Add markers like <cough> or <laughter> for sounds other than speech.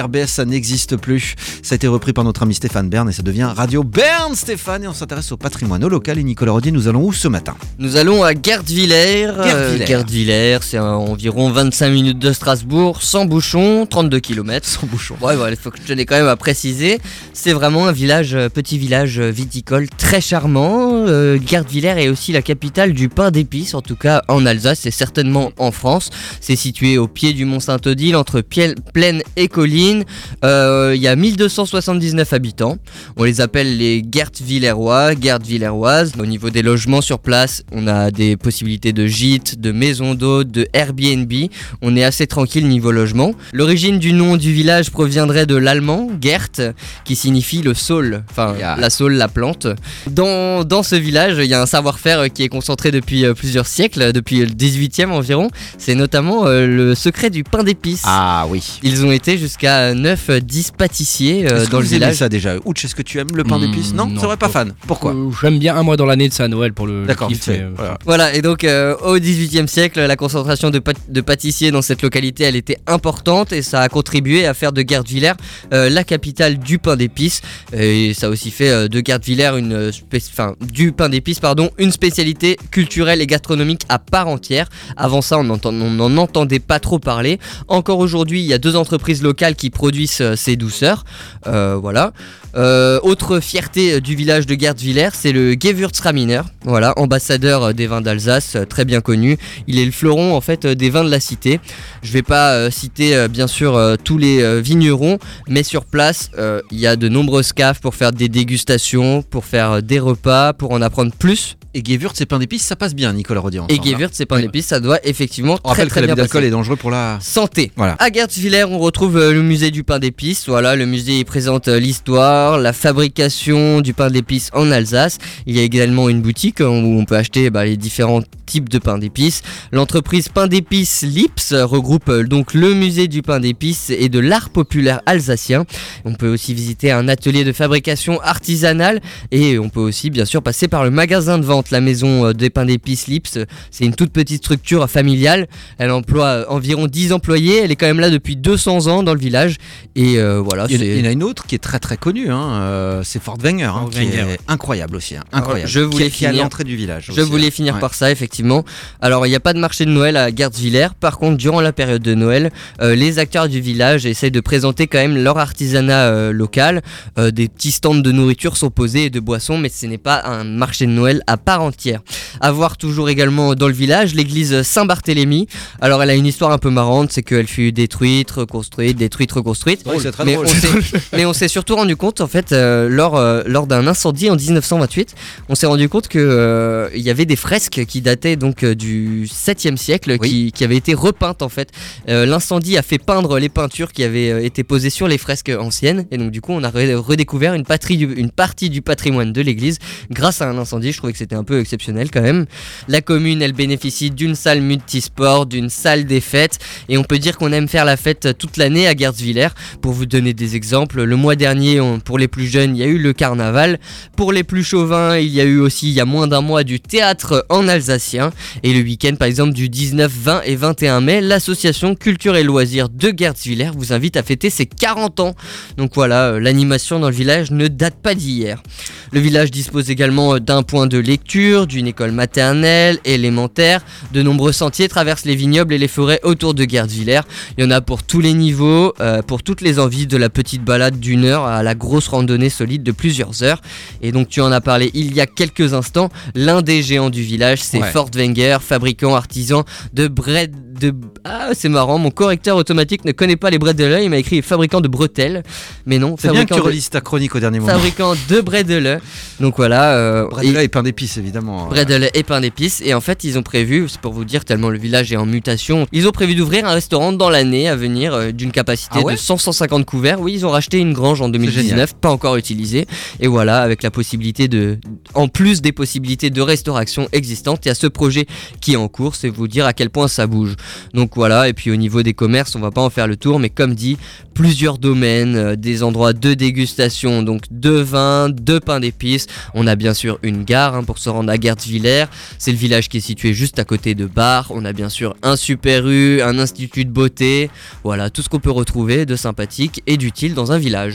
RBS, ça n'existe plus. Ça a été repris par notre ami Stéphane Bern et ça devient Radio Bern, Stéphane. Et on s'intéresse au patrimoine local. Et Nicolas Rodier, nous allons où ce matin? Nous allons à Gerdviller. Gerdviller. Gerdviller, c'est environ 25 minutes de Strasbourg, sans bouchon, 32 km. Sans bouchon. Ouais, il faut que je tenais quand même à préciser. C'est vraiment un village, euh, petit village euh, viticole très charmant. Euh, Gerdviller est aussi la capitale du pain d'épices, en tout cas en Alsace et certainement en France. C'est situé au pied du mont Saint-Odile, entre Piel- Plaine et Colline. Euh, Il y a 1279 habitants. On les appelle les Gertvillerrois, Gertvillerroises. Au niveau des logements sur place, on a des possibilités de gîtes, de maisons d'hôtes, de Airbnb. On est assez tranquille niveau logement. L'origine du nom du village proviendrait de l'allemand Gert, qui signifie le saule, enfin la saule, la plante. Dans, dans ce village, il y a un savoir-faire qui est concentré depuis euh, plusieurs siècles, depuis le 18e environ. C'est notamment euh, le secret du pain d'épices. Ah oui. Ils ont été jusqu'à 9-10 pâtissiers euh, dans le village. ça déjà? Ouch, est-ce que tu aimes le pain d'épices? Non, non, tu serais pas fan. Pourquoi? Euh, J'aime bien un mois dans l'année de ça à Noël pour le le D'accord, kiff, vite fait. mais, euh, Voilà. Voilà, et donc euh, au XVIIIe siècle, la concentration de, pât- de pâtissiers dans cette localité, elle était importante et ça a contribué à faire de Gerdviller euh, la capitale du pain d'épices. Et ça a aussi fait euh, de Gerdviller une euh, spé- enfin, du pain d'épices, pardon, une spécialité culturelle et gastronomique à part entière. Avant ça, on n'en entendait pas trop parler. Encore aujourd'hui, il y a deux entreprises locales qui produisent euh, ces douceurs. Euh, voilà. Euh, autre fierté du village de Gerdviller, c'est le Gewürztraminer, voilà, ambassadeur des vins d'Alsace, très bien connu. Il est le fleuron en fait des vins de la cité. Je vais pas citer bien sûr tous les vignerons, mais sur place il y a de nombreuses caves pour faire des dégustations, pour faire des repas, pour en apprendre plus. Et Gewürz et pain d'épices, ça passe bien, Nicolas Rodier. Et hein. Gewürz, c'est pas un épice, ça doit effectivement On très rappelle que très l'abus bien d'alcool est dangereux pour la. Santé. Voilà. À Gertzwiller, on retrouve le musée du pain d'épices. Voilà, le musée présente euh, l'histoire, la fabrication du pain d'épices en Alsace. Il y a également une boutique euh, où on peut acheter bah, les différents types de pain d'épices. L'entreprise Pain d'épices Lips euh, regroupe euh, donc le musée du pain d'épices et de l'art populaire alsacien. On peut aussi visiter un atelier de fabrication artisanale et on peut aussi bien sûr passer par le magasin de vente, la maison euh, des pains d'épices Lips. C'est une toute petite structure familiale. Elle emploie euh, environ 10 employés. Elle est quand même là depuis 200 ans dans le village. Et euh, voilà, Il y, en a, c'est- il y en a une autre qui est très très connue, hein, euh, c'est Fort Wenger, hein, Fort qui Wenger, est incroyable aussi, hein, incroyable. je qui, voulais qui est à finir- l'entrée du village. Je aussi, voulais hein. finir Ouais. par ça, effectivement. Alors, il n'y a pas de marché de Noël à Gertzwiller. Par contre, durant la période de Noël, euh, les acteurs du village essayent de présenter quand même leur artisanat euh, local. Euh, des petits stands de nourriture sont posés et de boissons, mais ce n'est pas un marché de Noël à part entière. À voir toujours également dans le village l'église Saint-Barthélemy. Alors, elle a une histoire un peu marrante, c'est qu'elle fut détruite, reconstruite, détruite, reconstruite. Ouais, c'est très mais, drôle. on s'est, <laughs> mais on s'est surtout rendu compte en fait euh, lors, euh, lors d'un incendie en 1928, on s'est rendu compte que euh, il y avait des fresques qui dataient donc euh, du 7e siècle Oui. qui, qui avaient été repeintes en fait. L'incendie a fait peindre les peintures qui avaient été posées sur les fresques anciennes et donc du coup on a re- redécouvert une, patrie du- une partie du patrimoine de l'église grâce à un incendie. Je trouvais que c'était un peu exceptionnel quand même. La commune elle bénéficie d'une salle multisport, d'une salle des fêtes et on peut dire qu'on aime faire la fête toute l'année à Gertzwiller. Pour vous donner des exemples, le mois dernier, pour les plus jeunes, il y a eu le carnaval. Pour les plus chauvins, il y a eu aussi, il y a moins d'un mois, du théâtre en alsacien. Et le week-end, par exemple, du 19, 20 et 21 mai, l'association Culture et Loisirs de Gertzwiller vous invite à fêter ses 40 ans. Donc voilà, euh, l'animation dans le village ne date pas d'hier. Le village dispose également d'un point de lecture, d'une école maternelle, élémentaire. De nombreux sentiers traversent les vignobles et les forêts autour de Gertzwiller. Il y en a pour tous les niveaux, euh, pour toutes les envies, de la petite balade d'une heure à la grosse randonnée solide de plusieurs heures. Et donc tu en as parlé il y a quelques instants, l'un des géants du village, c'est Ouais. Fort Wenger, fabricant artisan de bread de... Ah c'est marrant, mon correcteur automatique ne connaît pas les bretelles, il m'a écrit fabricant de bretelles, mais non, C'est bien que tu de... relises ta chronique au dernier moment. fabricant de bretelles. Donc voilà, euh, Bradella et pain d'épices, évidemment. Bredel et pain d'épices et en fait ils ont prévu, c'est pour vous dire tellement le village est en mutation, ils ont prévu d'ouvrir un restaurant dans l'année à venir euh, d'une capacité Ah ouais de 100-150 couverts. Oui, ils ont racheté une grange en 2019, pas encore utilisée et voilà avec la possibilité de, en plus des possibilités de restauration existantes, il y a ce projet qui est en cours, c'est vous dire à quel point ça bouge. Donc voilà et puis au niveau des commerces, on va pas en faire le tour, mais comme dit, plusieurs domaines, euh, des endroits de dégustation, donc de vin, de pain d'épices. On a bien sûr une gare hein, pour se rendre à Gertzwiller. C'est le village qui est situé juste à côté de Bar. On a bien sûr un super U, un institut de beauté. Voilà, tout ce qu'on peut retrouver de sympathique et d'utile dans un village.